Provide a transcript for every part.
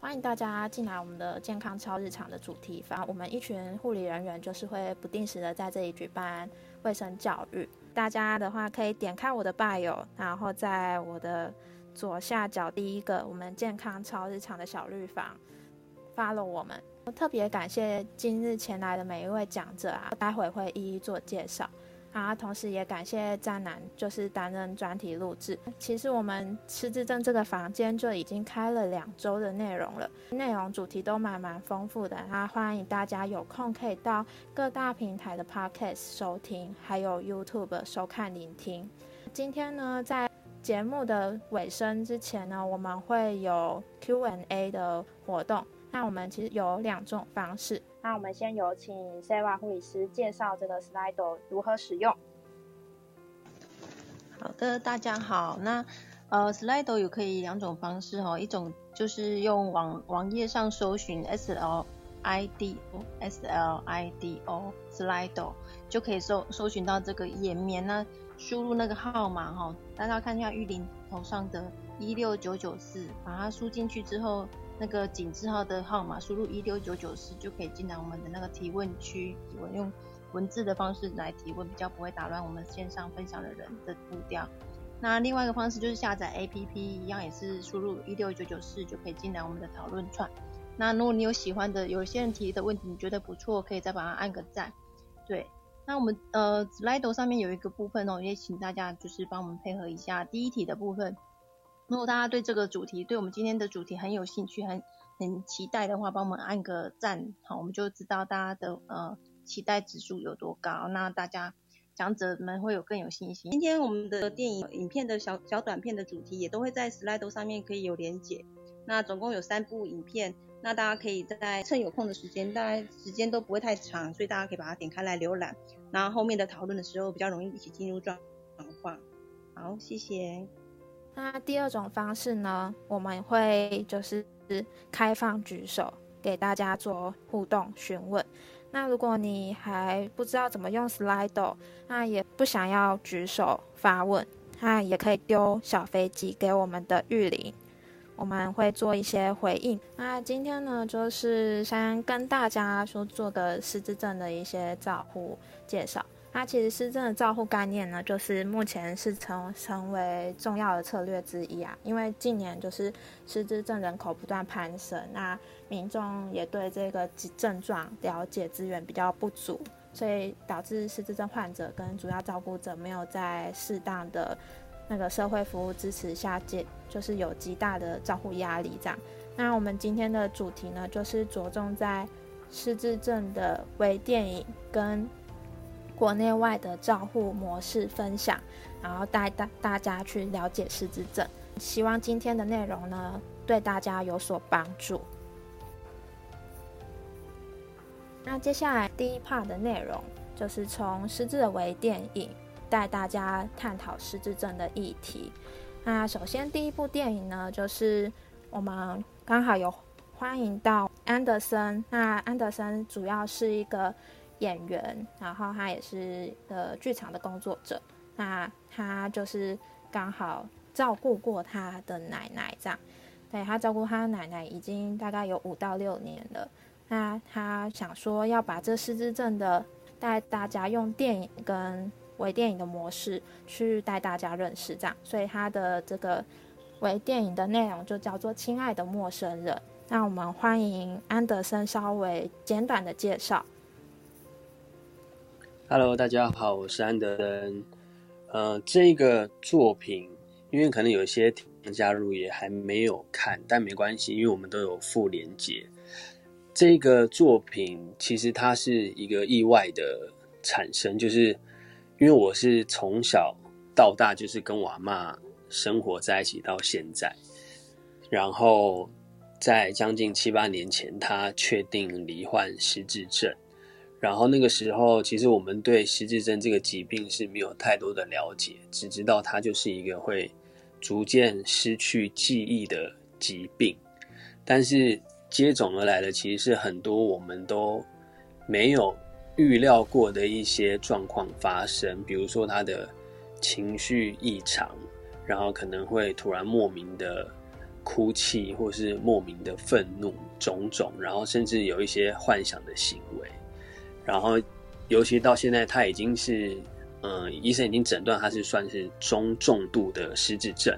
欢迎大家进来我们的健康超日常的主题房。我们一群护理人员就是会不定时的在这里举办卫生教育。大家的话可以点开我的 bio，然后在我的左下角第一个我们健康超日常的小绿房 follow 我们。特别感谢今日前来的每一位讲者啊，待会会一一做介绍。啊，同时也感谢战男，就是担任专题录制。其实我们失智症这个房间就已经开了两周的内容了，内容主题都蛮蛮丰富的。啊，欢迎大家有空可以到各大平台的 podcast 收听，还有 YouTube 收看聆听。今天呢，在节目的尾声之前呢，我们会有 Q&A 的活动。那我们其实有两种方式。那我们先有请 Seva 护理师介绍这个 Slido 如何使用。好的，大家好。那呃，Slido 有可以两种方式哈，一种就是用网网页上搜寻 S L I D O S L I D O Slido 就可以搜搜寻到这个页面。那输入那个号码哈，大家看一下玉林头上的一六九九四，把它输进去之后。那个井字号的号码输入一六九九四就可以进来我们的那个提问区，我用文字的方式来提问，比较不会打乱我们线上分享的人的步调。那另外一个方式就是下载 APP，一样也是输入一六九九四就可以进来我们的讨论串。那如果你有喜欢的，有些人提的问题你觉得不错，可以再把它按个赞。对，那我们呃 Slido 上面有一个部分哦，也请大家就是帮我们配合一下第一题的部分。如果大家对这个主题，对我们今天的主题很有兴趣，很很期待的话，帮我们按个赞，好，我们就知道大家的呃期待指数有多高，那大家讲者们会有更有信心。今天我们的电影影片的小小短片的主题也都会在 Slido 上面可以有连结，那总共有三部影片，那大家可以在趁有空的时间，大概时间都不会太长，所以大家可以把它点开来浏览，然后后面的讨论的时候比较容易一起进入状况。好，谢谢。那第二种方式呢，我们会就是开放举手，给大家做互动询问。那如果你还不知道怎么用 Slido，那也不想要举手发问，那也可以丢小飞机给我们的玉林，我们会做一些回应。那今天呢，就是先跟大家说做个失智症的一些照护介绍。它其实失智的照护概念呢，就是目前是成成为重要的策略之一啊。因为近年就是失智症人口不断攀升，那民众也对这个症状了解资源比较不足，所以导致失智症患者跟主要照顾者没有在适当的那个社会服务支持下，接就是有极大的照护压力这样。那我们今天的主题呢，就是着重在失智症的微电影跟。国内外的照护模式分享，然后带大大家去了解失智症。希望今天的内容呢，对大家有所帮助。那接下来第一 part 的内容，就是从失智的微电影带大家探讨失智症的议题。那首先第一部电影呢，就是我们刚好有欢迎到安德森。那安德森主要是一个。演员，然后他也是呃剧场的工作者，那他就是刚好照顾过他的奶奶这样，对他照顾他奶奶已经大概有五到六年了，那他想说要把这失智症的带大家用电影跟微电影的模式去带大家认识这样，所以他的这个微电影的内容就叫做《亲爱的陌生人》，那我们欢迎安德森稍微简短的介绍。Hello，大家好，我是安德森。呃，这个作品，因为可能有些听加入也还没有看，但没关系，因为我们都有附连接。这个作品其实它是一个意外的产生，就是因为我是从小到大就是跟我阿妈生活在一起到现在，然后在将近七八年前，她确定罹患失智症。然后那个时候，其实我们对失智症这个疾病是没有太多的了解，只知道它就是一个会逐渐失去记忆的疾病。但是接踵而来的其实是很多我们都没有预料过的一些状况发生，比如说他的情绪异常，然后可能会突然莫名的哭泣，或是莫名的愤怒，种种，然后甚至有一些幻想的行为，然后尤其到现在，他已经是，嗯，医生已经诊断他是算是中重度的失智症，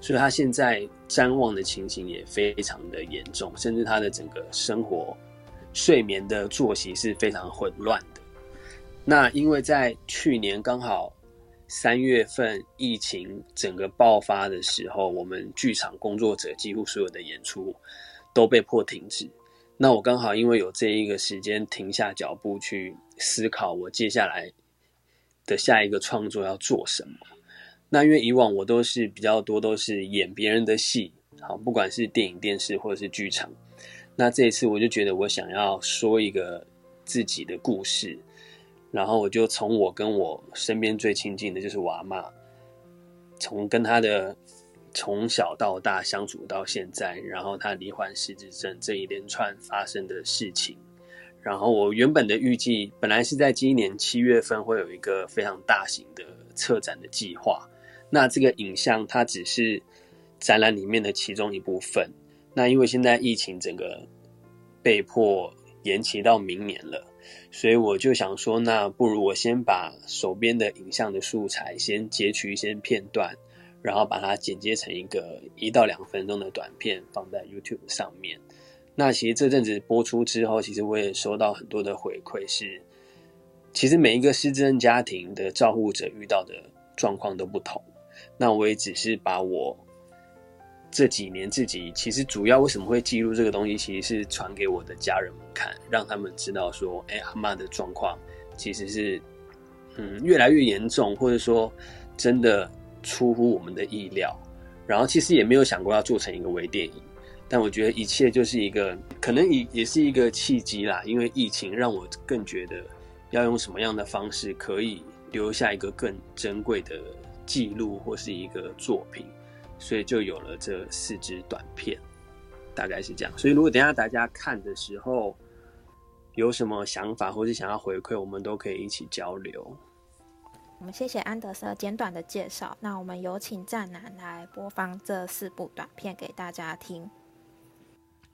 所以他现在谵妄的情形也非常的严重，甚至他的整个生活、睡眠的作息是非常混乱的。那因为在去年刚好。三月份疫情整个爆发的时候，我们剧场工作者几乎所有的演出都被迫停止。那我刚好因为有这一个时间停下脚步去思考，我接下来的下一个创作要做什么。那因为以往我都是比较多都是演别人的戏，好，不管是电影、电视或者是剧场。那这一次我就觉得我想要说一个自己的故事。然后我就从我跟我身边最亲近的就是我阿妈，从跟他的从小到大相处到现在，然后他罹患失智症这一连串发生的事情，然后我原本的预计本来是在今年七月份会有一个非常大型的策展的计划，那这个影像它只是展览里面的其中一部分，那因为现在疫情整个被迫延期到明年了。所以我就想说，那不如我先把手边的影像的素材先截取一些片段，然后把它剪接成一个一到两分钟的短片，放在 YouTube 上面。那其实这阵子播出之后，其实我也收到很多的回馈，是其实每一个失智症家庭的照护者遇到的状况都不同。那我也只是把我。这几年自己其实主要为什么会记录这个东西，其实是传给我的家人们看，让他们知道说，哎，阿妈的状况其实是，嗯，越来越严重，或者说真的出乎我们的意料。然后其实也没有想过要做成一个微电影，但我觉得一切就是一个可能也也是一个契机啦，因为疫情让我更觉得要用什么样的方式可以留下一个更珍贵的记录或是一个作品。所以就有了这四支短片，大概是这样。所以如果等下大家看的时候有什么想法或是想要回馈，我们都可以一起交流。我们谢谢安德森简短的介绍。那我们有请战男来播放这四部短片给大家听。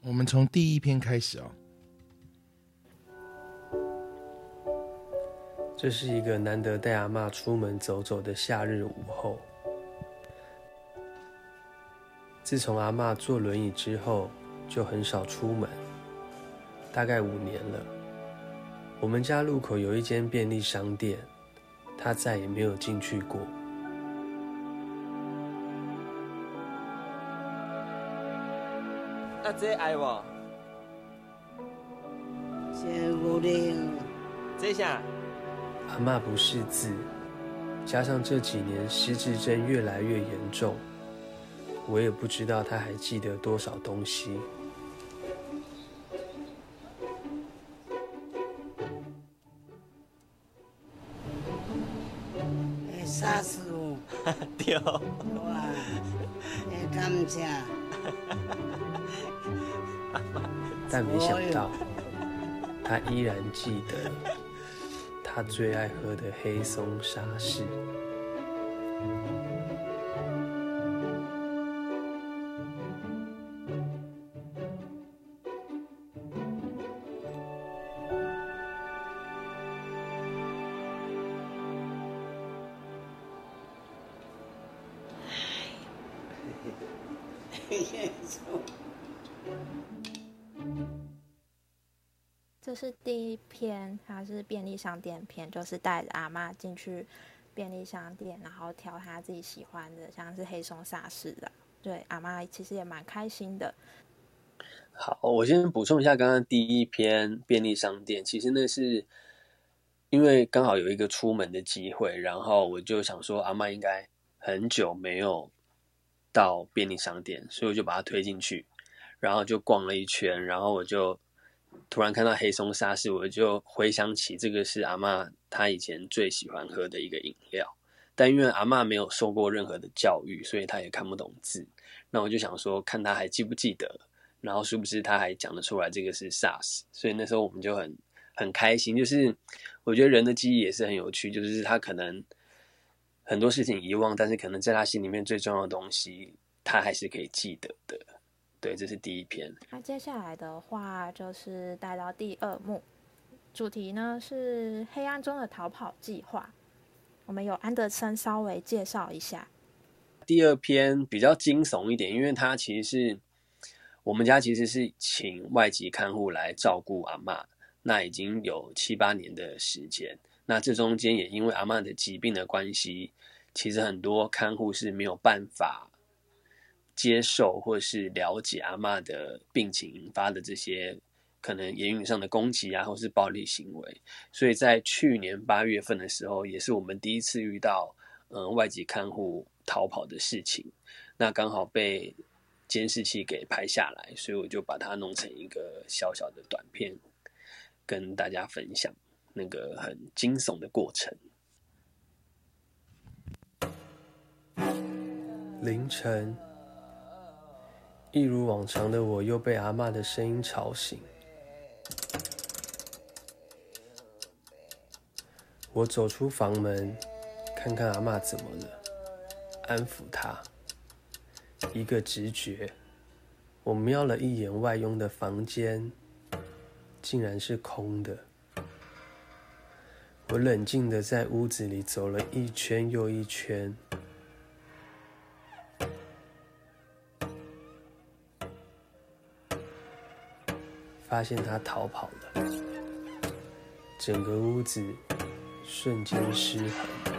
我们从第一篇开始哦。这是一个难得带阿妈出门走走的夏日午后。自从阿妈坐轮椅之后，就很少出门，大概五年了。我们家路口有一间便利商店，她再也没有进去过。那这爱我？谢五零。这下，阿妈不识字，加上这几年失智症越来越严重。我也不知道他还记得多少东西。对。哇！会感谢。但没想到，他依然记得他最爱喝的黑松沙士。商店片，就是带着阿妈进去便利商店，然后挑他自己喜欢的，像是黑松沙士的。对，阿妈其实也蛮开心的。好，我先补充一下刚刚第一篇便利商店，其实那是因为刚好有一个出门的机会，然后我就想说阿妈应该很久没有到便利商店，所以我就把它推进去，然后就逛了一圈，然后我就。突然看到黑松沙士，我就回想起这个是阿妈她以前最喜欢喝的一个饮料。但因为阿妈没有受过任何的教育，所以她也看不懂字。那我就想说，看她还记不记得，然后是不是她还讲得出来这个是 SARS。所以那时候我们就很很开心。就是我觉得人的记忆也是很有趣，就是他可能很多事情遗忘，但是可能在他心里面最重要的东西，他还是可以记得的。对，这是第一篇。那接下来的话就是带到第二幕，主题呢是黑暗中的逃跑计划。我们有安德森稍微介绍一下。第二篇比较惊悚一点，因为它其实是我们家其实是请外籍看护来照顾阿嬷，那已经有七八年的时间。那这中间也因为阿嬷的疾病的关系，其实很多看护是没有办法接受或是了解阿嬷的病情引发的这些可能言语上的攻击啊，或是暴力行为。所以在去年八月份的时候，也是我们第一次遇到嗯外籍看护逃跑的事情。那刚好被监视器给拍下来，所以我就把它弄成一个小小的短片，跟大家分享那个很惊悚的过程。凌晨，一如往常的我又被阿嬷的声音吵醒。我走出房门，看看阿嬷怎么了，安抚她。一个直觉，我瞄了一眼外佣的房间，竟然是空的。我冷静的在屋子里走了一圈又一圈，发现他逃跑了，整个屋子瞬间失衡。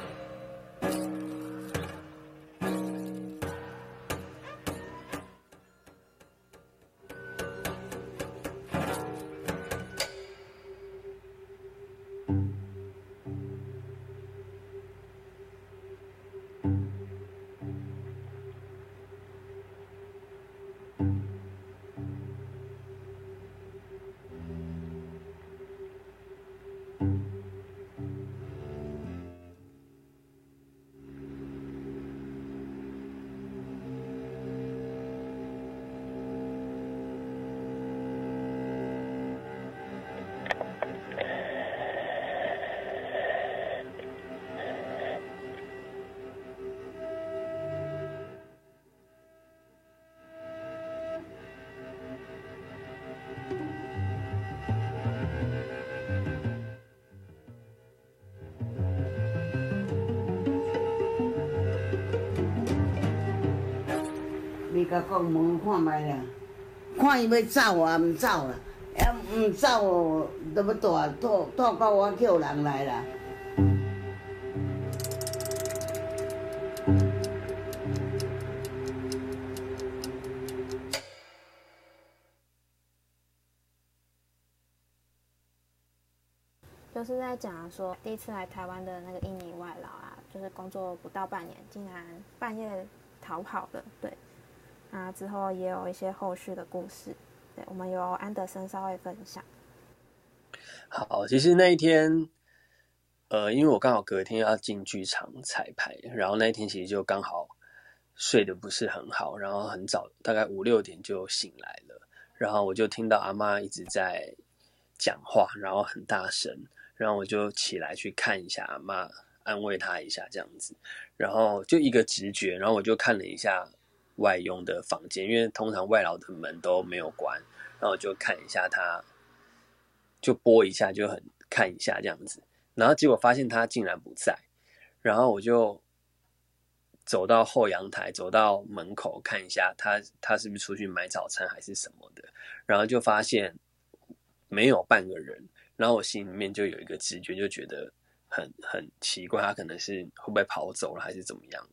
甲讲门看觅啦，看伊要走啊，毋走啦，还毋走，都要大吐吐到我叫人来啦。就是在讲说，第一次来台湾的那个印尼外劳啊，就是工作不到半年，竟然半夜逃跑了。对，那之后也有一些后续的故事。对，我们由安德森稍微分享。好，其实那一天，呃，因为我刚好隔天要进剧场彩排，然后那一天其实就刚好睡得不是很好，然后很早，大概五六点就醒来了，然后我就听到阿妈一直在讲话，然后很大声，然后我就起来去看一下阿妈，安慰她一下这样子，然后就一个直觉，然后我就看了一下外佣的房间，因为通常外劳的门都没有关，然后就看一下他。就拨一下，就很看一下这样子，然后结果发现他竟然不在，然后我就走到后阳台，走到门口看一下他，他是不是出去买早餐还是什么的，然后就发现没有半个人，然后我心里面就有一个直觉，就觉得很很奇怪，他可能是会不会跑走了还是怎么样，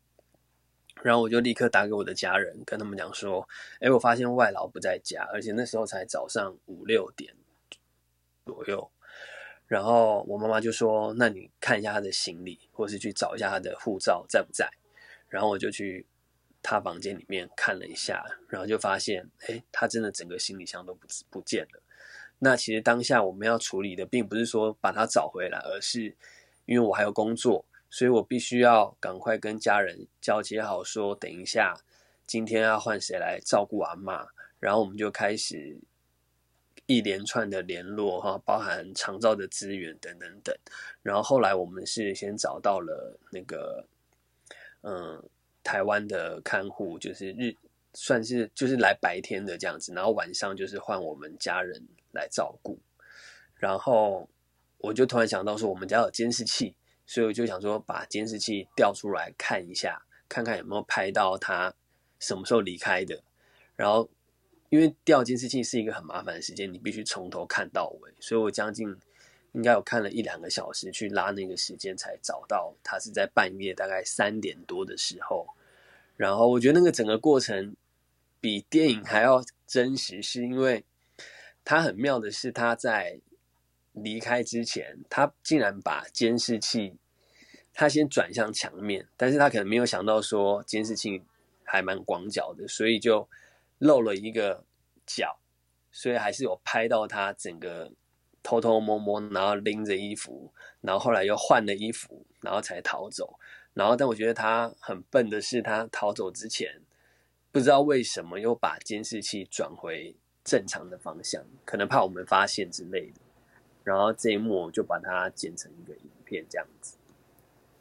然后我就立刻打给我的家人，跟他们讲说，哎，我发现外劳不在家，而且那时候才早上五六点。左右，然后我妈妈就说：“那你看一下他的行李，或是去找一下他的护照在不在？”然后我就去他房间里面看了一下，然后就发现，哎，他真的整个行李箱都不不见了。那其实当下我们要处理的，并不是说把他找回来，而是因为我还有工作，所以我必须要赶快跟家人交接好，说等一下今天要换谁来照顾阿妈，然后我们就开始。一连串的联络哈，包含长照的资源等等等，然后后来我们是先找到了那个，嗯，台湾的看护，就是日算是就是来白天的这样子，然后晚上就是换我们家人来照顾。然后我就突然想到说，我们家有监视器，所以我就想说把监视器调出来看一下，看看有没有拍到他什么时候离开的。然后因为调监视器是一个很麻烦的时间，你必须从头看到尾，所以我将近应该有看了一两个小时去拉那个时间，才找到他是在半夜大概三点多的时候。然后我觉得那个整个过程比电影还要真实，是因为他很妙的是他在。离开之前，他竟然把监视器，他先转向墙面，但是他可能没有想到说监视器还蛮广角的，所以就漏了一个角，所以还是有拍到他整个偷偷摸摸，然后拎着衣服，然后后来又换了衣服，然后才逃走。然后，但我觉得他很笨的是，他逃走之前不知道为什么又把监视器转回正常的方向，可能怕我们发现之类的。然后这一幕我就把它剪成一个影片，这样子。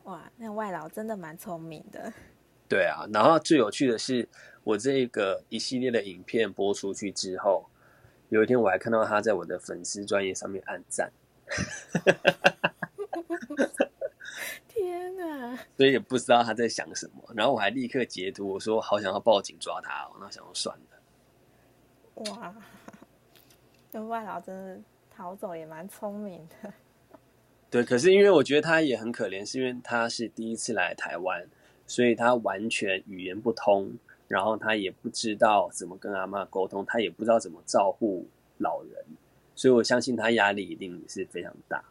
哇，那外劳真的蛮聪明的。对啊，然后最有趣的是，我这个一系列的影片播出去之后，有一天我还看到他在我的粉丝专业上面按赞。天哪！所以也不知道他在想什么。然后我还立刻截图，我说好想要报警抓他哦。那想说算了。哇，这外劳真的。逃走也蛮聪明的，对。可是因为我觉得他也很可怜，是因为他是第一次来台湾，所以他完全语言不通，然后他也不知道怎么跟阿妈沟通，他也不知道怎么照顾老人，所以我相信他压力一定是非常大。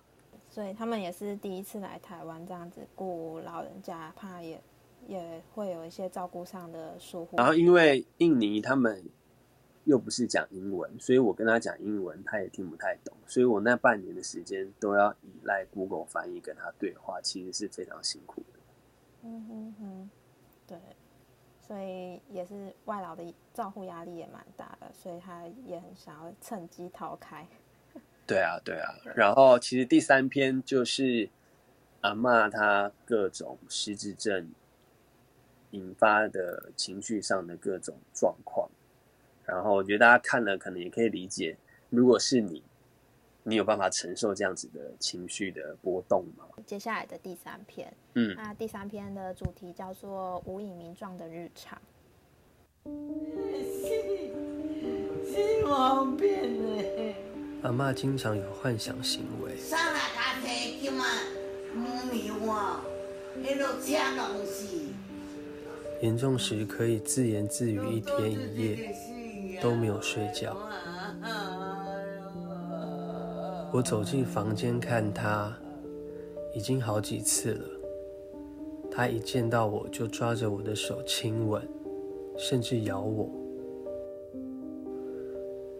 所以他们也是第一次来台湾，这样子顾老人家，怕也也会有一些照顾上的疏忽。然后因为印尼他们。又不是讲英文，所以我跟他讲英文，他也听不太懂。所以我那半年的时间都要依赖 Google 翻译跟他对话，其实是非常辛苦的。嗯哼哼，对，所以也是外劳的照护压力也蛮大的，所以他也很想要趁机逃开。对啊，对啊。然后其实第三篇就是阿妈她各种失智症引发的情绪上的各种状况。然后我觉得大家看了可能也可以理解，如果是你，你有办法承受这样子的情绪的波动吗？接下来的第三篇，嗯，那第三篇的主题叫做“无以名状的日常”。是毛病阿妈经常有幻想行为。严重时可以自言自语一天一夜。都没有睡觉。我走进房间看他，已经好几次了。他一见到我就抓着我的手亲吻，甚至咬我。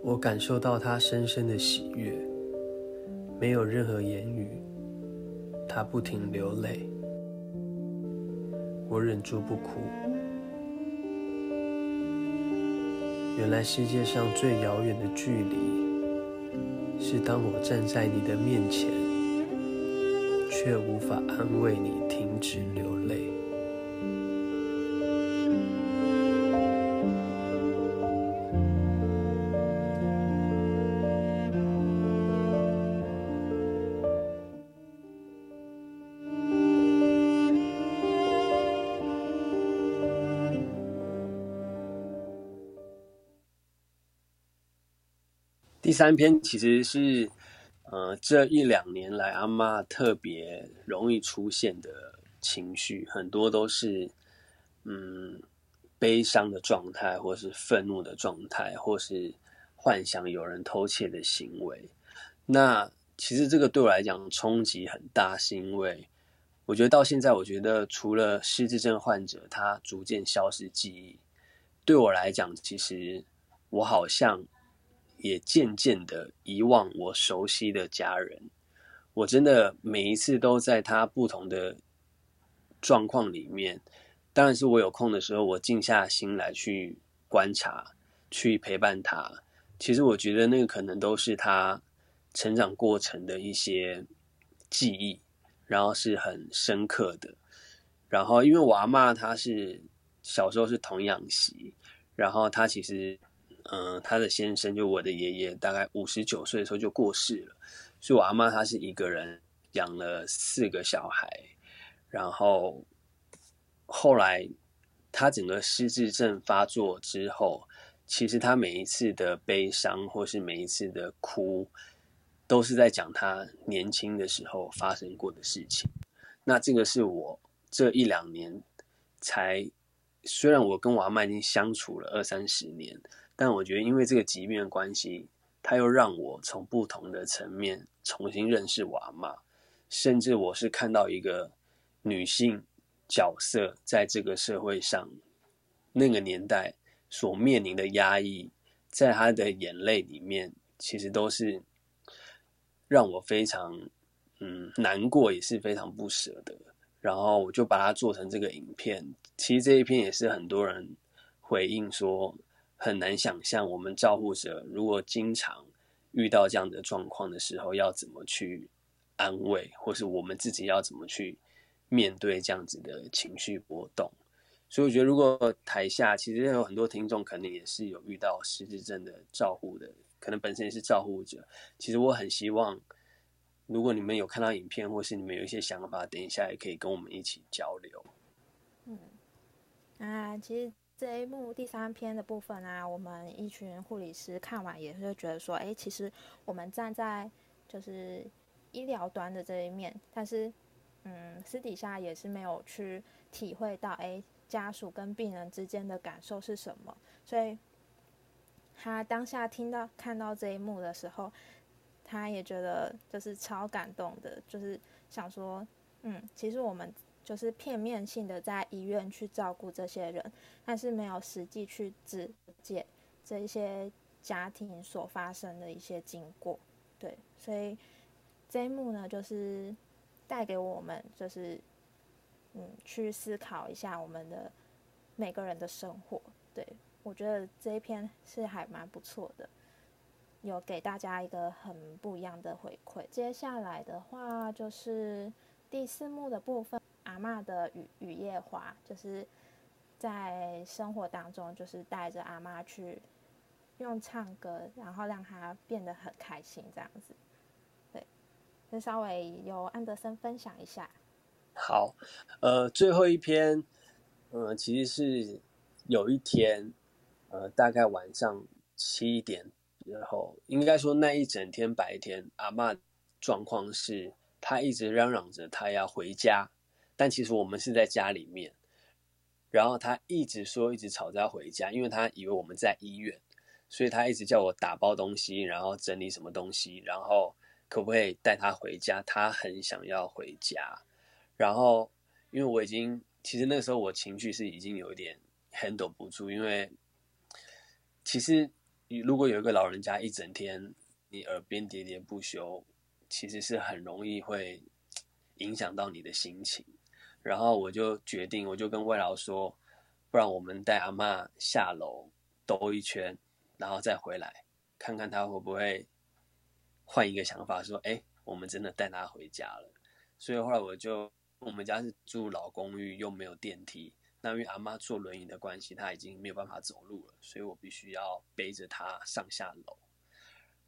我感受到他深深的喜悦，没有任何言语。他不停流泪，我忍住不哭。原来世界上最遥远的距离，是当我站在你的面前，却无法安慰你停止流泪。第三篇其实是，呃，这一两年来阿妈特别容易出现的情绪，很多都是，嗯，悲伤的状态，或是愤怒的状态，或是幻想有人偷窃的行为。那其实这个对我来讲冲击很大，是因为我觉得到现在，我觉得除了失智症患者他逐渐消失记忆，对我来讲，其实我好像。也渐渐的遗忘我熟悉的家人，我真的每一次都在他不同的状况里面，当然是我有空的时候，我静下心来去观察，去陪伴他。其实我觉得那个可能都是他成长过程的一些记忆，然后是很深刻的。然后因为我阿妈她是小时候是童养媳。然后他其实，嗯、他的先生就我的爷爷，大概五十九岁的时候就过世了，所以我阿妈她是一个人养了四个小孩，然后后来他整个失智症发作之后，其实他每一次的悲伤或是每一次的哭，都是在讲他年轻的时候发生过的事情。那这个是我这一两年才，虽然我跟我阿妈已经相处了二三十年，但我觉得因为这个疾病的关系，它又让我从不同的层面重新认识我阿妈，甚至我是看到一个女性角色在这个社会上，那个年代所面临的压抑，在她的眼泪里面，其实都是让我非常嗯难过，也是非常不舍的。然后我就把它做成这个影片。其实这一篇也是很多人回应说，很难想象我们照护者如果经常遇到这样的状况的时候，要怎么去安慰，或是我们自己要怎么去面对这样子的情绪波动。所以我觉得，如果台下其实有很多听众，可能也是有遇到失智症的照护的，可能本身也是照护者。其实我很希望，如果你们有看到影片，或是你们有一些想法，等一下也可以跟我们一起交流。嗯啊，其实这一幕第三篇的部分啊，我们一群护理师看完也是觉得说，哎，其实我们站在就是医疗端的这一面，但是嗯，私底下也是没有去体会到，哎，家属跟病人之间的感受是什么，所以他当下听到看到这一幕的时候，他也觉得就是超感动的，就是想说，嗯，其实我们。就是片面性的在医院去照顾这些人，但是没有实际去直解这一些家庭所发生的一些经过，对，所以这一幕呢，就是带给我们，就是嗯，去思考一下我们的每个人的生活。对我觉得这一篇是还蛮不错的，有给大家一个很不一样的回馈。接下来的话就是第四幕的部分。阿嬷的雨雨夜花，就是在生活当中，就是带着阿妈去用唱歌，然后让她变得很开心，这样子。对，就稍微由安德森分享一下。好，呃，最后一篇，呃，其实是有一天，呃，大概晚上七点之后，应该说那一整天白天，阿嬷状况是，她一直嚷嚷着她要回家。但其实我们是在家里面，然后他一直说一直吵着要回家，因为他以为我们在医院，所以他一直叫我打包东西，然后整理什么东西，然后可不可以带他回家？他很想要回家，然后因为我已经其实那时候我情绪是已经有一点 handle 不住，因为其实如果有一个老人家一整天你耳边喋喋不休，其实是很容易会影响到你的心情。然后我就决定，我就跟魏老说，不然我们带阿妈下楼兜一圈，然后再回来，看看他会不会换一个想法，说，哎，我们真的带他回家了。所以后来我就，我们家是住老公寓，又没有电梯，那因为阿妈坐轮椅的关系，她已经没有办法走路了，所以我必须要背着她上下楼。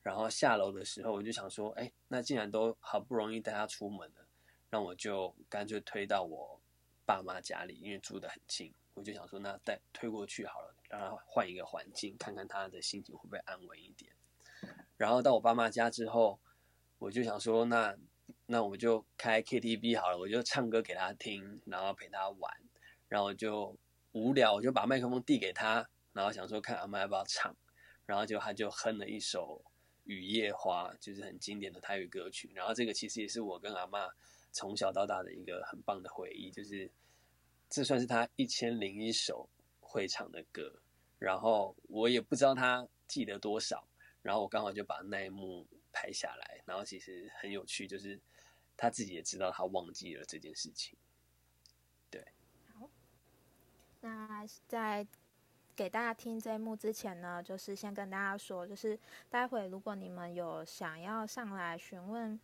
然后下楼的时候，我就想说，哎，那既然都好不容易带她出门了。那我就干脆推到我爸妈家里，因为住得很近。我就想说，那带推过去好了，让他换一个环境，看看他的心情会不会安稳一点。然后到我爸妈家之后，我就想说，那那我就开 KTV 好了，我就唱歌给他听，然后陪他玩。然后就无聊，我就把麦克风递给他，然后想说看阿妈要不要唱。然后就他就哼了一首《雨夜花》，就是很经典的台语歌曲。然后这个其实也是我跟阿妈。从小到大的一个很棒的回忆，就是这算是他一千零一首会唱的歌。然后我也不知道他记得多少，然后我刚好就把那一幕拍下来。然后其实很有趣，就是他自己也知道他忘记了这件事情。对。好，那在给大家听这一幕之前呢，就是先跟大家说，就是待会如果你们有想要上来询问。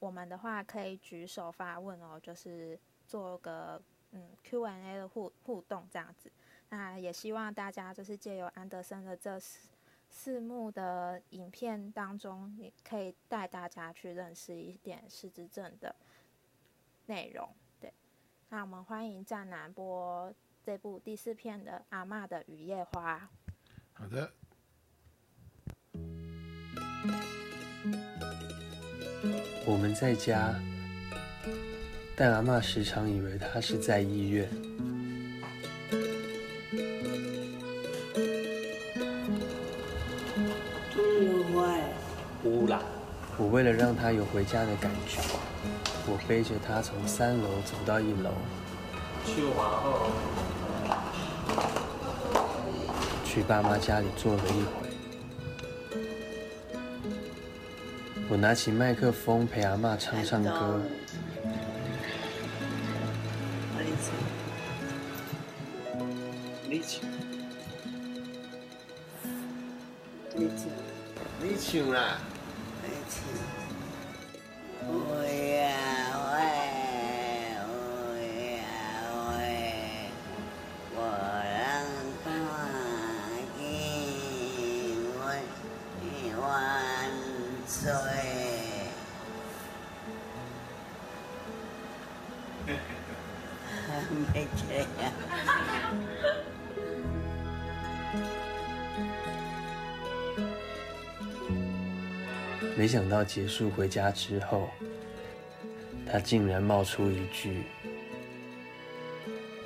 我们的话可以举手发问哦，就是做个嗯 Q&A 的互互动这样子。那也希望大家就是借由安德森的这四四幕的影片当中，也可以带大家去认识一点失智症的内容。对，那我们欢迎湛南播这部第四片的《阿嬷的雨夜花》。好的，我们在家，但阿嬷时常以为她是在医院。我为了让她有回家的感觉，我背着她从三楼走到一楼，去皇后，去爸妈家里坐了一回。我拿起麦克风陪阿嬷唱唱歌，到结束回家之后，他竟然冒出一句：“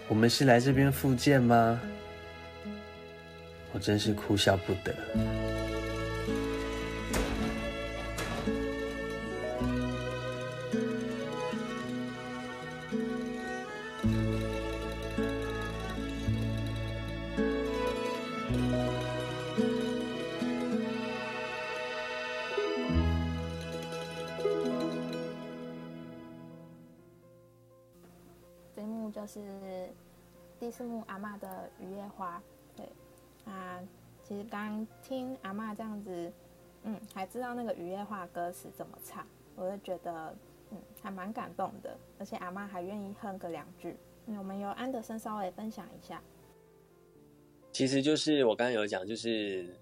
我们是来这边复健吗？”我真是哭笑不得。就是第四幕阿嬷的雨夜花。对，啊，其实刚听阿嬷这样子，嗯，还知道那个雨夜花歌词怎么唱，我就觉得，嗯，还蛮感动的。而且阿嬷还愿意哼个两句。我们由安德森稍微分享一下。其实就是我刚刚有讲，就是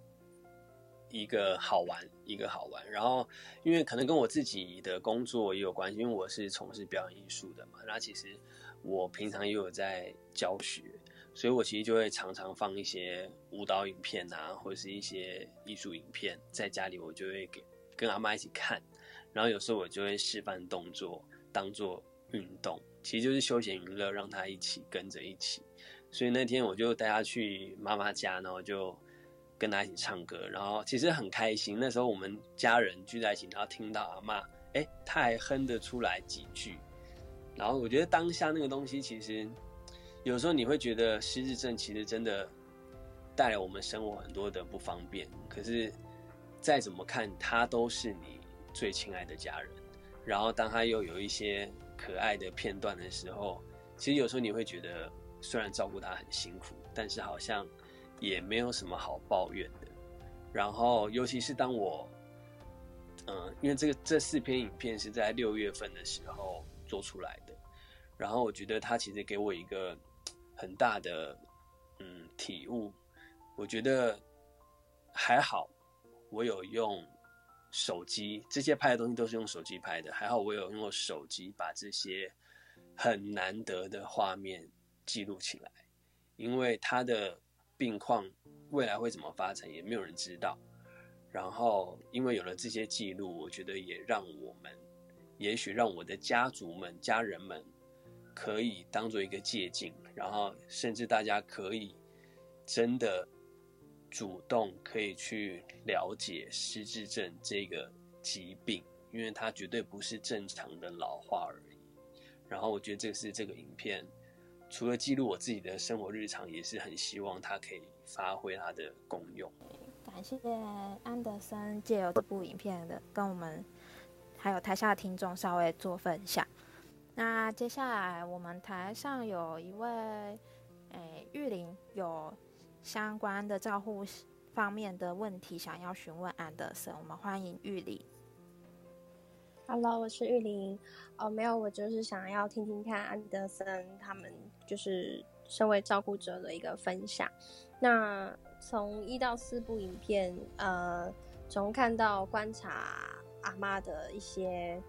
一个好玩，一个好玩。然后，因为可能跟我自己的工作也有关系，因为我是从事表演艺术的嘛。那其实我平常也有在教学，所以我其实就会常常放一些舞蹈影片啊，或者是一些艺术影片，在家里我就会给跟阿妈一起看。然后有时候我就会示范动作，当做运动，其实就是休闲娱乐，让他一起跟着一起。所以那天我就带他去妈妈家，然后就跟他一起唱歌，然后其实很开心。那时候我们家人聚在一起，然后听到阿妈，哎，他还哼得出来几句。然后我觉得当下那个东西，其实有时候你会觉得失智症其实真的带来我们生活很多的不方便。可是再怎么看，他都是你最亲爱的家人。然后当他又有一些可爱的片段的时候，其实有时候你会觉得。虽然照顾他很辛苦，但是好像也没有什么好抱怨的。然后，尤其是当我，嗯，因为这个这四篇影片是在六月份的时候做出来的，然后我觉得他其实给我一个很大的嗯体悟。我觉得还好，我有用手机，这些拍的东西都是用手机拍的，还好我有用手机把这些很难得的画面。记录起来，因为他的病况未来会怎么发展，也没有人知道。然后，因为有了这些记录，我觉得也让我们，也许让我的家族们、家人们，可以当做一个借鉴。然后，甚至大家可以真的主动可以去了解失智症这个疾病，因为它绝对不是正常的老化而已。然后，我觉得这是这个影片。除了记录我自己的生活日常，也是很希望它可以发挥它的功用。感谢安德森借由这部影片的跟我们还有台下的听众稍微做分享。那接下来我们台上有一位诶玉林有相关的照护方面的问题想要询问安德森，我们欢迎玉林。Hello，我是玉玲。哦，没有，我就是想要听听看安德森他们就是身为照顾者的一个分享。那从一到四部影片，呃，从看到观察阿妈的一些，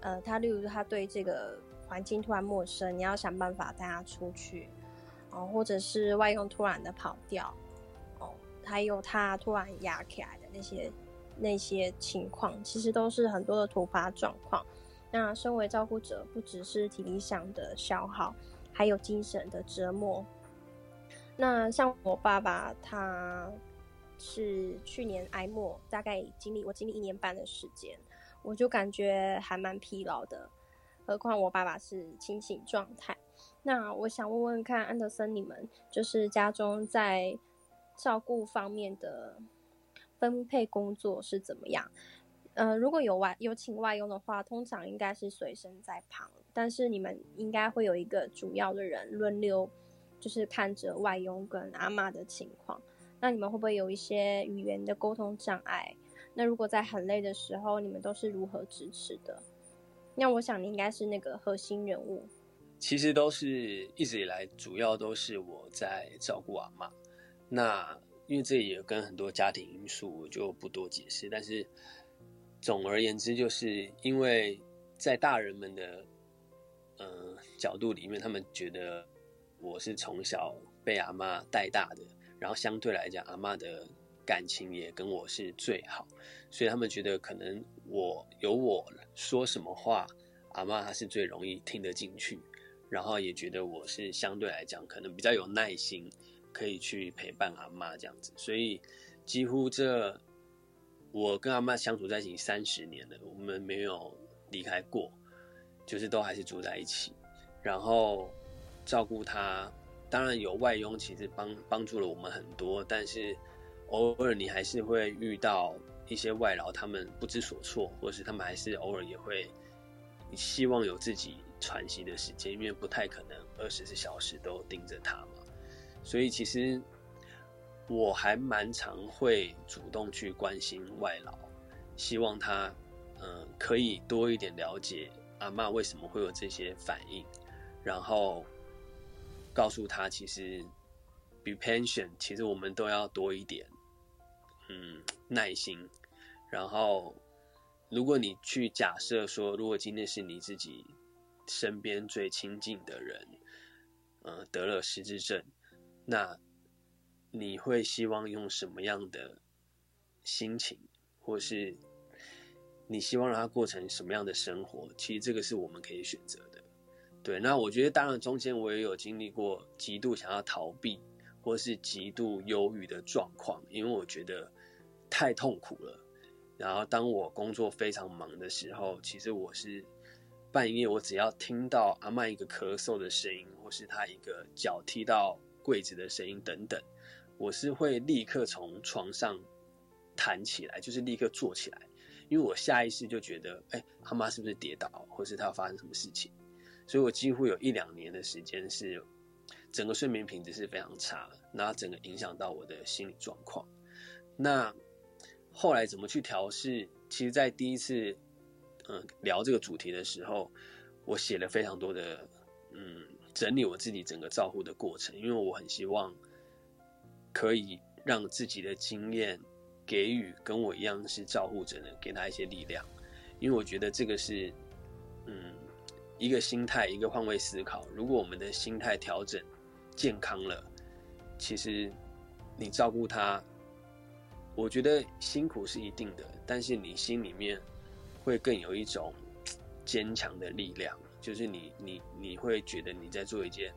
呃，他例如他对这个环境突然陌生，你要想办法带他出去，哦，或者是外公突然的跑掉，哦，还有他突然压起来的那些那些情况，其实都是很多的突发状况。那身为照顾者，不只是体力上的消耗，还有精神的折磨。那像我爸爸，他是去年挨末，大概经历我经历一年半的时间，我就感觉还蛮疲劳的。何况我爸爸是清醒状态。那我想问问看，安德森，你们就是家中在照顾方面的分配工作是怎么样？呃，如果有外有请外佣的话，通常应该是随身在旁，但是你们应该会有一个主要的人轮流，就是看着外佣跟阿妈的情况。那你们会不会有一些语言的沟通障碍？那如果在很累的时候，你们都是如何支持的？那我想你应该是那个核心人物。其实都是一直以来，主要都是我在照顾阿妈。那因为这也跟很多家庭因素，我就不多解释，但是。总而言之，就是因为在大人们的嗯角度里面，他们觉得我是从小被阿妈带大的，然后相对来讲，阿妈的感情也跟我是最好，所以他们觉得可能我有我说什么话，阿妈她是最容易听得进去，然后也觉得我是相对来讲可能比较有耐心，可以去陪伴阿妈这样子，所以几乎这。我跟阿妈相处在一起三十年了，我们没有离开过，就是都还是住在一起。然后照顾她，当然有外佣，其实帮帮助了我们很多。但是偶尔你还是会遇到一些外劳，他们不知所措，或是他们还是偶尔也会希望有自己喘息的时间，因为不太可能二十四小时都盯着他嘛。所以其实。我还蛮常会主动去关心外劳，希望他，嗯，可以多一点了解阿妈为什么会有这些反应，然后告诉他，其实比 pension，其实我们都要多一点，嗯，耐心。然后，如果你去假设说，如果今天是你自己身边最亲近的人，嗯，得了失智症，那。你会希望用什么样的心情，或是你希望让他过成什么样的生活？其实这个是我们可以选择的。对，那我觉得当然中间我也有经历过极度想要逃避，或是极度忧郁的状况，因为我觉得太痛苦了。然后当我工作非常忙的时候，其实我是半夜，我只要听到阿曼一个咳嗽的声音，或是他一个脚踢到柜子的声音等等。我是会立刻从床上弹起来，就是立刻坐起来，因为我下意识就觉得，哎，他妈是不是跌倒，或是他要发生什么事情？所以我几乎有一两年的时间是整个睡眠品质是非常差，那整个影响到我的心理状况。那后来怎么去调试？其实，在第一次嗯聊这个主题的时候，我写了非常多的嗯整理我自己整个照护的过程，因为我很希望。可以让自己的经验给予跟我一样是照护者的，给他一些力量，因为我觉得这个是，嗯，一个心态，一个换位思考。如果我们的心态调整健康了，其实你照顾他，我觉得辛苦是一定的，但是你心里面会更有一种坚强的力量，就是你你你会觉得你在做一件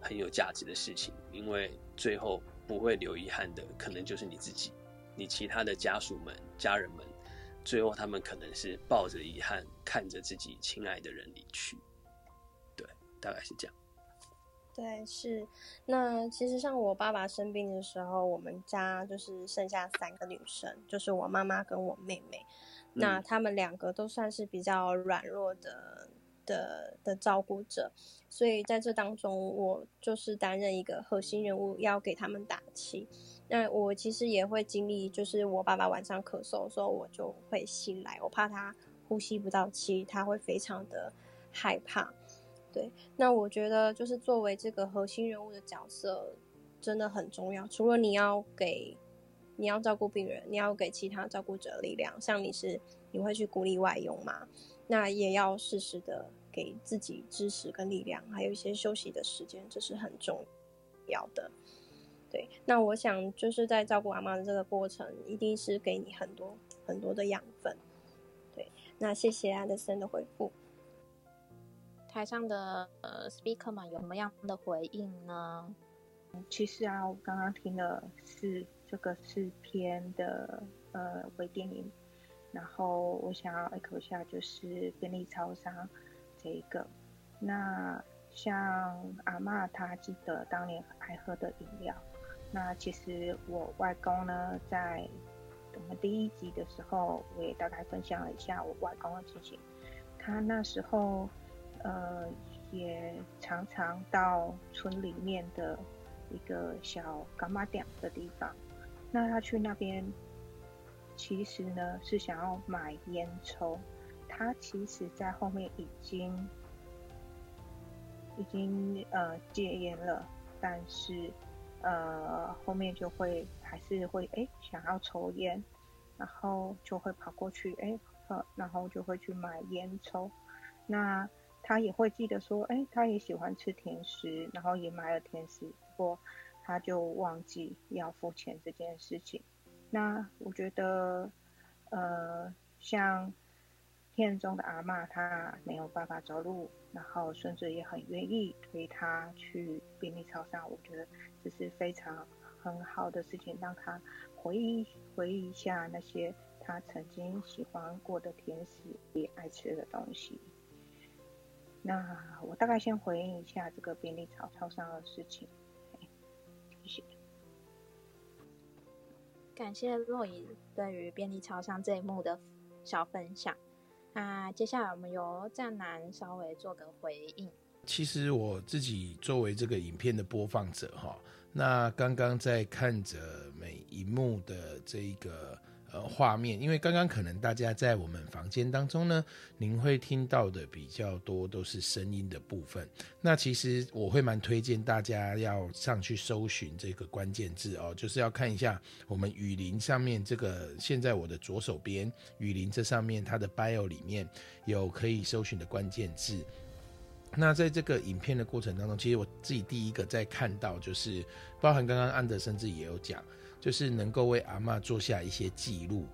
很有价值的事情，因为最后。不会留遗憾的，可能就是你自己，你其他的家属们、家人们，最后他们可能是抱着遗憾，看着自己亲爱的人离去。对，大概是这样。对，是。那其实像我爸爸生病的时候，我们家就是剩下三个女生，就是我妈妈跟我妹妹。那他们两个都算是比较软弱的。的的照顾者，所以在这当中，我就是担任一个核心人物，要给他们打气。那我其实也会经历，就是我爸爸晚上咳嗽的时候，我就会醒来，我怕他呼吸不到气，他会非常的害怕。对，那我觉得就是作为这个核心人物的角色，真的很重要。除了你要给，你要照顾病人，你要给其他照顾者力量，像你是你会去鼓励外佣嘛？那也要适时的给自己支持跟力量，还有一些休息的时间，这是很重要的。对，那我想就是在照顾阿妈的这个过程，一定是给你很多很多的养分。对，那谢谢安德森的回复。台上的呃 speaker 们有什么样的回应呢？其实啊，我刚刚听的是这个四篇的呃微电影，然后我想要 echo 下，就是便利超商这一个。那像阿妈她记得当年爱喝的饮料，那其实我外公呢，在我们第一集的时候，我也大概分享了一下我外公的情形，他那时候。呃，也常常到村里面的一个小干妈店的地方。那他去那边，其实呢是想要买烟抽。他其实，在后面已经已经呃戒烟了，但是呃后面就会还是会哎想要抽烟，然后就会跑过去哎，然后就会去买烟抽。那他也会记得说，哎，他也喜欢吃甜食，然后也买了甜食，不过他就忘记要付钱这件事情。那我觉得，呃，像片中的阿妈，她没有办法走路，然后孙子也很愿意推他去便利超商，我觉得这是非常很好的事情，让他回忆回忆一下那些他曾经喜欢过的甜食，也爱吃的东西。那我大概先回应一下这个便利超超商的事情，谢谢。感谢若隐对于便利超商这一幕的小分享。那接下来我们由战男稍微做个回应。其实我自己作为这个影片的播放者哈，那刚刚在看着每一幕的这一个。呃，画面，因为刚刚可能大家在我们房间当中呢，您会听到的比较多都是声音的部分。那其实我会蛮推荐大家要上去搜寻这个关键字哦，就是要看一下我们雨林上面这个，现在我的左手边雨林这上面它的 bio 里面有可以搜寻的关键字。那在这个影片的过程当中，其实我自己第一个在看到就是，包含刚刚安德森自己也有讲。就是能够为阿妈做下一些记录，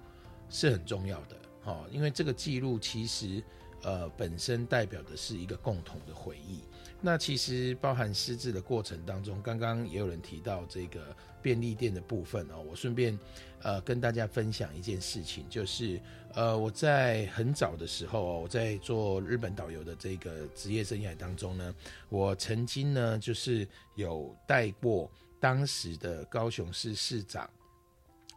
是很重要的，哦，因为这个记录其实，呃，本身代表的是一个共同的回忆。那其实包含失智的过程当中，刚刚也有人提到这个便利店的部分哦，我顺便，呃，跟大家分享一件事情，就是，呃，我在很早的时候哦，我在做日本导游的这个职业生涯当中呢，我曾经呢，就是有带过。当时的高雄市市长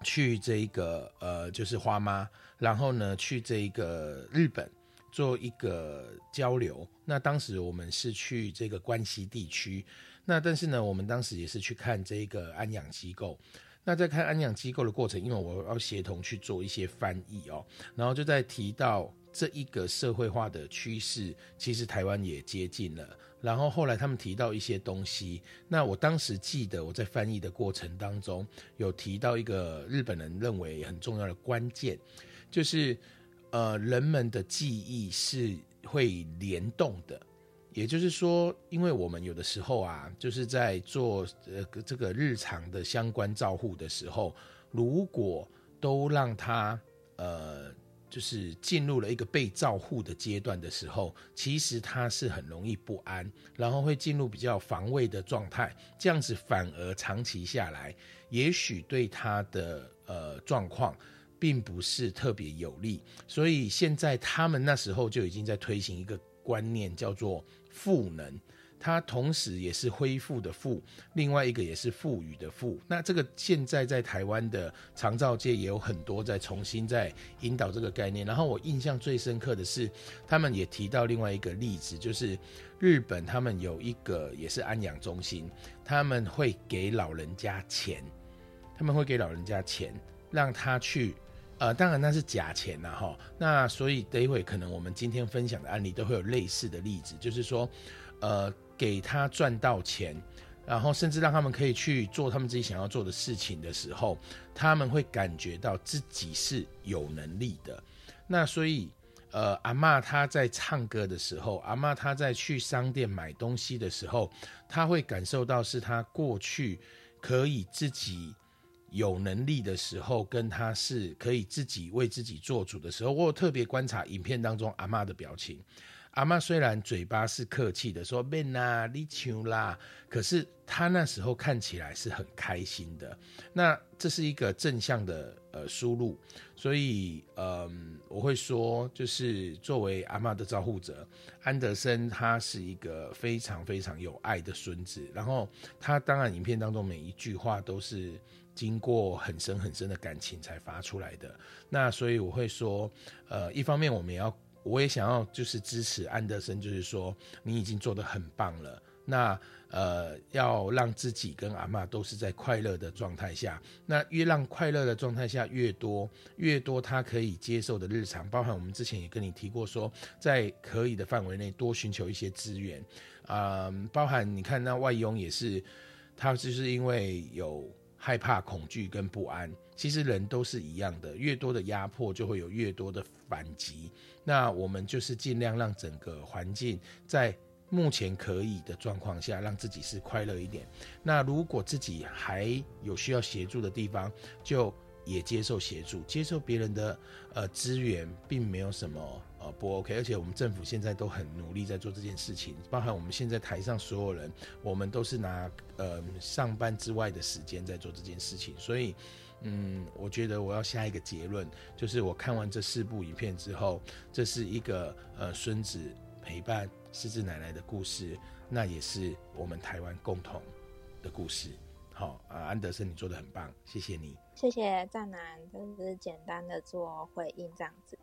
去这个呃，就是花妈，然后呢去这个日本做一个交流。那当时我们是去这个关西地区，那但是呢，我们当时也是去看这个安养机构。那在看安养机构的过程，因为我要协同去做一些翻译哦，然后就在提到这一个社会化的趋势，其实台湾也接近了。然后后来他们提到一些东西，那我当时记得我在翻译的过程当中有提到一个日本人认为很重要的关键，就是呃人们的记忆是会联动的，也就是说，因为我们有的时候啊，就是在做呃这个日常的相关照护的时候，如果都让他呃。就是进入了一个被照护的阶段的时候，其实他是很容易不安，然后会进入比较防卫的状态，这样子反而长期下来，也许对他的呃状况并不是特别有利。所以现在他们那时候就已经在推行一个观念，叫做赋能。它同时也是恢复的复，另外一个也是赋予的赋。那这个现在在台湾的长照界也有很多在重新在引导这个概念。然后我印象最深刻的是，他们也提到另外一个例子，就是日本他们有一个也是安养中心，他们会给老人家钱，他们会给老人家钱，让他去，呃，当然那是假钱呐哈。那所以等一会可能我们今天分享的案例都会有类似的例子，就是说。呃给他赚到钱，然后甚至让他们可以去做他们自己想要做的事情的时候，他们会感觉到自己是有能力的。那所以。呃，阿妈她在唱歌的时候，阿妈她在去商店买东西的时候，她会感受到是她过去可以自己有能力的时候，跟她是可以自己为自己做主的时候。我有特别观察影片当中阿妈的表情。阿妈虽然嘴巴是客气的说“变啦，你求啦”，可是她那时候看起来是很开心的。那这是一个正向的呃输入，所以嗯，我会说，就是作为阿妈的照护者，安德森他是一个非常非常有爱的孙子。然后他当然影片当中每一句话都是经过很深很深的感情才发出来的。那所以我会说，呃，一方面我们也要。我也想要就是支持安德森，就是说你已经做得很棒了。那呃，要让自己跟阿妈都是在快乐的状态下。那越让快乐的状态下越多，越多他可以接受的日常，包含我们之前也跟你提过，说在可以的范围内多寻求一些资源啊，包含你看那外佣也是，他就是因为有。害怕、恐惧跟不安，其实人都是一样的。越多的压迫，就会有越多的反击。那我们就是尽量让整个环境在目前可以的状况下，让自己是快乐一点。那如果自己还有需要协助的地方，就也接受协助，接受别人的呃资源，并没有什么。不 OK，而且我们政府现在都很努力在做这件事情，包含我们现在台上所有人，我们都是拿呃上班之外的时间在做这件事情，所以，嗯，我觉得我要下一个结论，就是我看完这四部影片之后，这是一个呃孙子陪伴狮子奶奶的故事，那也是我们台湾共同的故事。好啊，安德森，你做的很棒，谢谢你，谢谢赞南，就是简单的做回应这样子。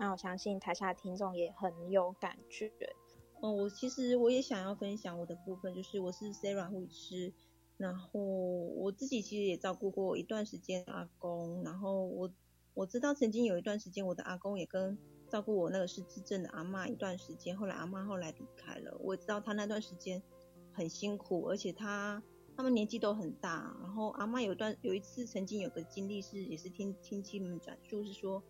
那我相信台下的听众也很有感觉。嗯，我其实我也想要分享我的部分，就是我是 Sarah 护师，然后我自己其实也照顾过一段时间阿公，然后我我知道曾经有一段时间我的阿公也跟照顾我那个是自症的阿妈一段时间，后来阿妈后来离开了，我知道他那段时间很辛苦，而且他他们年纪都很大，然后阿妈有段有一次曾经有个经历是也是听亲戚们转述是说。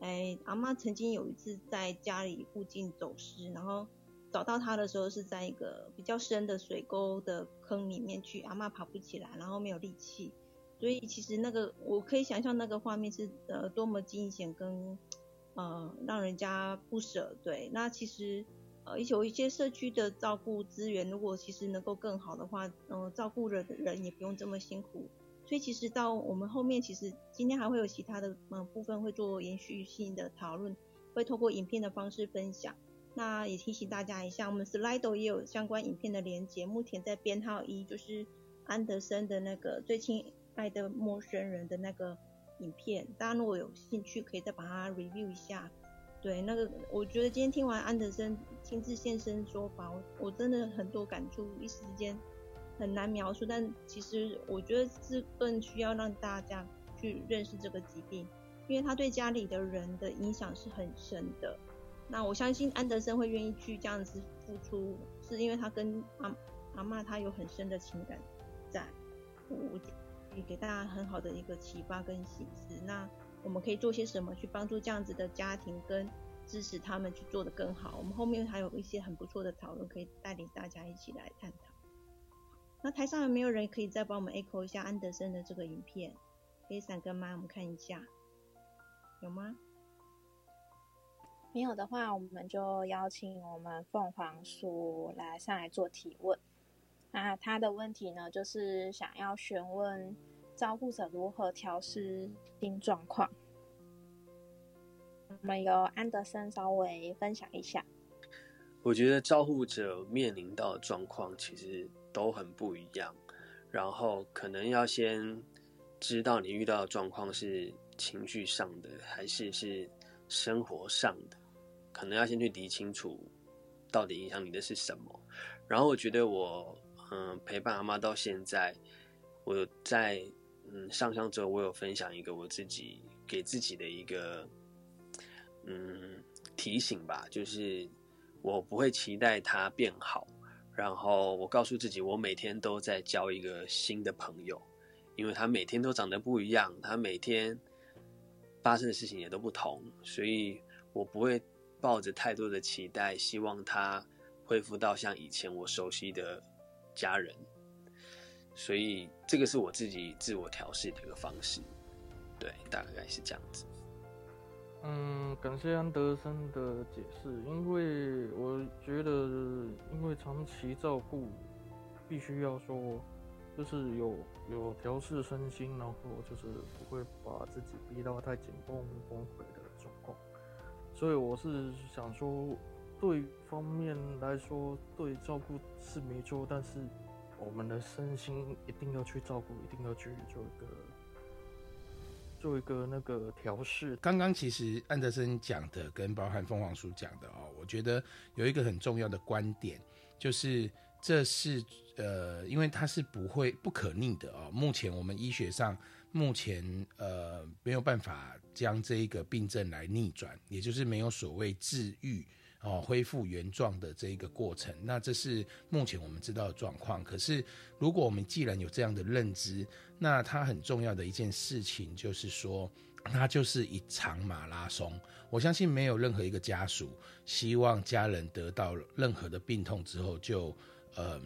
哎，阿妈曾经有一次在家里附近走失，然后找到她的时候是在一个比较深的水沟的坑里面去，阿妈爬不起来，然后没有力气，所以其实那个我可以想象那个画面是呃多么惊险跟呃让人家不舍。对，那其实呃有一些社区的照顾资源，如果其实能够更好的话，嗯，照顾的人也不用这么辛苦。所以其实到我们后面，其实今天还会有其他的嗯部分会做延续性的讨论，会透过影片的方式分享。那也提醒大家一下，我们 Slido 也有相关影片的连接，目前在编号一，就是安德森的那个最亲爱的陌生人的那个影片。大家如果有兴趣，可以再把它 review 一下。对，那个我觉得今天听完安德森亲自现身说法，我我真的很多感触，一时间。很难描述，但其实我觉得是更需要让大家去认识这个疾病，因为他对家里的人的影响是很深的。那我相信安德森会愿意去这样子付出，是因为他跟阿阿妈他有很深的情感在。我可以给大家很好的一个启发跟启示。那我们可以做些什么去帮助这样子的家庭跟支持他们去做得更好？我们后面还有一些很不错的讨论可以带领大家一起来探讨。那台上有没有人可以再帮我们 echo 一下安德森的这个影片？可以闪个麦，我们看一下，有吗？没有的话，我们就邀请我们凤凰叔来上来做提问。那他的问题呢，就是想要询问照顾者如何调试新状况。我们由安德森稍微分享一下。我觉得照护者面临到的状况，其实。都很不一样，然后可能要先知道你遇到的状况是情绪上的还是是生活上的，可能要先去理清楚到底影响你的是什么。然后我觉得我嗯陪伴阿妈到现在，我在嗯上上周我有分享一个我自己给自己的一个嗯提醒吧，就是我不会期待他变好。然后我告诉自己，我每天都在交一个新的朋友，因为他每天都长得不一样，他每天发生的事情也都不同，所以我不会抱着太多的期待，希望他恢复到像以前我熟悉的家人。所以这个是我自己自我调试的一个方式，对，大概是这样子。嗯，感谢安德森的解释，因为我觉得，因为长期照顾，必须要说，就是有有调试身心，然后就是不会把自己逼到太紧绷崩溃的状况。所以我是想说，对方面来说，对照顾是没错，但是我们的身心一定要去照顾，一定要去做一个。做一个那个调试。刚刚其实安德森讲的跟包含凤凰叔讲的哦，我觉得有一个很重要的观点，就是这是呃，因为它是不会不可逆的哦。目前我们医学上目前呃没有办法将这一个病症来逆转，也就是没有所谓治愈。哦，恢复原状的这一个过程，那这是目前我们知道的状况。可是，如果我们既然有这样的认知，那它很重要的一件事情就是说，它就是一场马拉松。我相信没有任何一个家属希望家人得到任何的病痛之后就呃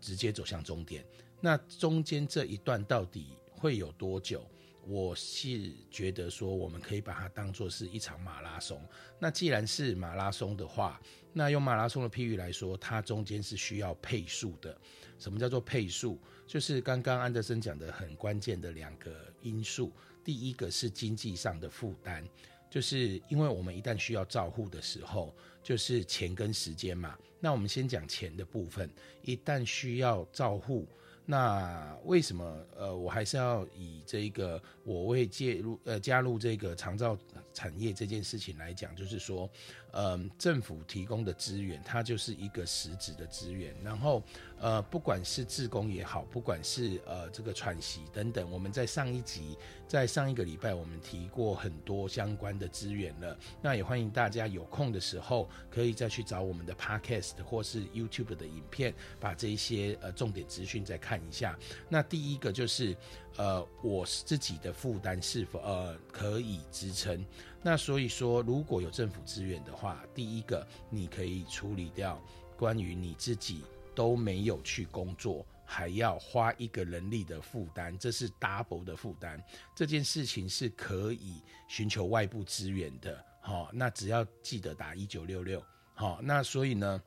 直接走向终点。那中间这一段到底会有多久？我是觉得说，我们可以把它当做是一场马拉松。那既然是马拉松的话，那用马拉松的譬喻来说，它中间是需要配速的。什么叫做配速？就是刚刚安德森讲的很关键的两个因素。第一个是经济上的负担，就是因为我们一旦需要照护的时候，就是钱跟时间嘛。那我们先讲钱的部分，一旦需要照护。那为什么呃，我还是要以这个我为介入呃加入这个长照产业这件事情来讲，就是说，嗯，政府提供的资源，它就是一个实质的资源。然后呃，不管是自工也好，不管是呃这个喘息等等，我们在上一集，在上一个礼拜我们提过很多相关的资源了。那也欢迎大家有空的时候，可以再去找我们的 Podcast 或是 YouTube 的影片，把这一些呃重点资讯再看。看一下，那第一个就是，呃，我自己的负担是否呃可以支撑？那所以说，如果有政府资源的话，第一个你可以处理掉关于你自己都没有去工作，还要花一个人力的负担，这是 double 的负担。这件事情是可以寻求外部资源的，好，那只要记得打一九六六，好，那所以呢，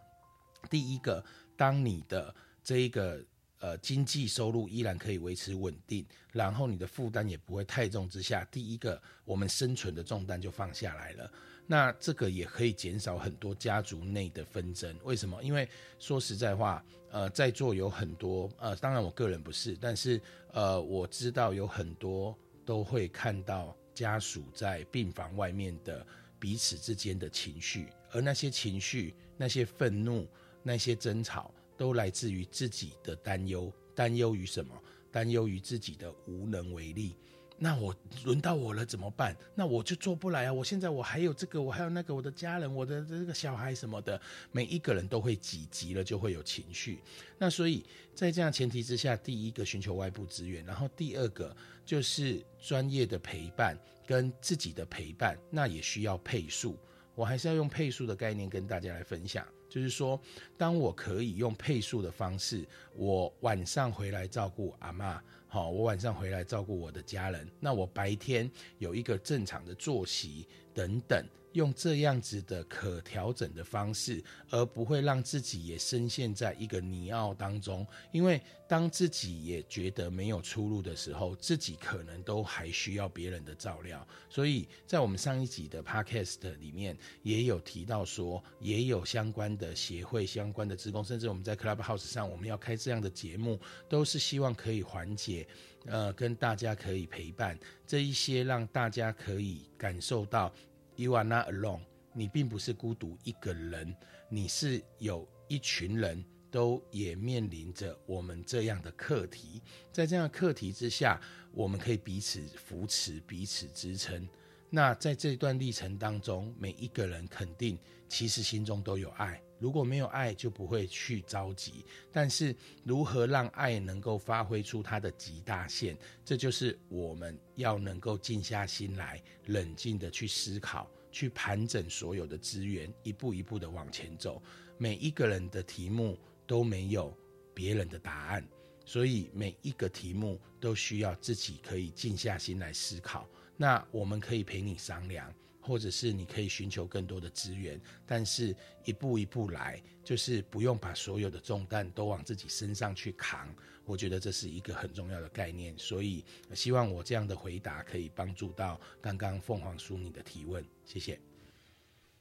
第一个，当你的这一个。呃，经济收入依然可以维持稳定，然后你的负担也不会太重之下，第一个我们生存的重担就放下来了。那这个也可以减少很多家族内的纷争。为什么？因为说实在话，呃，在座有很多呃，当然我个人不是，但是呃，我知道有很多都会看到家属在病房外面的彼此之间的情绪，而那些情绪、那些愤怒、那些争吵。都来自于自己的担忧，担忧于什么？担忧于自己的无能为力。那我轮到我了怎么办？那我就做不来啊！我现在我还有这个，我还有那个，我的家人，我的这个小孩什么的，每一个人都会挤急了，就会有情绪。那所以在这样前提之下，第一个寻求外部资源，然后第二个就是专业的陪伴跟自己的陪伴，那也需要配速。我还是要用配速的概念跟大家来分享。就是说，当我可以用配速的方式，我晚上回来照顾阿妈，好，我晚上回来照顾我的家人，那我白天有一个正常的作息等等。用这样子的可调整的方式，而不会让自己也深陷在一个泥淖当中。因为当自己也觉得没有出路的时候，自己可能都还需要别人的照料。所以在我们上一集的 podcast 里面也有提到说，也有相关的协会、相关的职工，甚至我们在 Clubhouse 上我们要开这样的节目，都是希望可以缓解，呃，跟大家可以陪伴这一些，让大家可以感受到。You are not alone，你并不是孤独一个人，你是有一群人都也面临着我们这样的课题，在这样的课题之下，我们可以彼此扶持、彼此支撑。那在这段历程当中，每一个人肯定其实心中都有爱。如果没有爱，就不会去着急。但是如何让爱能够发挥出它的极大限，这就是我们要能够静下心来，冷静的去思考，去盘整所有的资源，一步一步的往前走。每一个人的题目都没有别人的答案，所以每一个题目都需要自己可以静下心来思考。那我们可以陪你商量。或者是你可以寻求更多的资源，但是一步一步来，就是不用把所有的重担都往自己身上去扛。我觉得这是一个很重要的概念，所以希望我这样的回答可以帮助到刚刚凤凰叔你的提问，谢谢。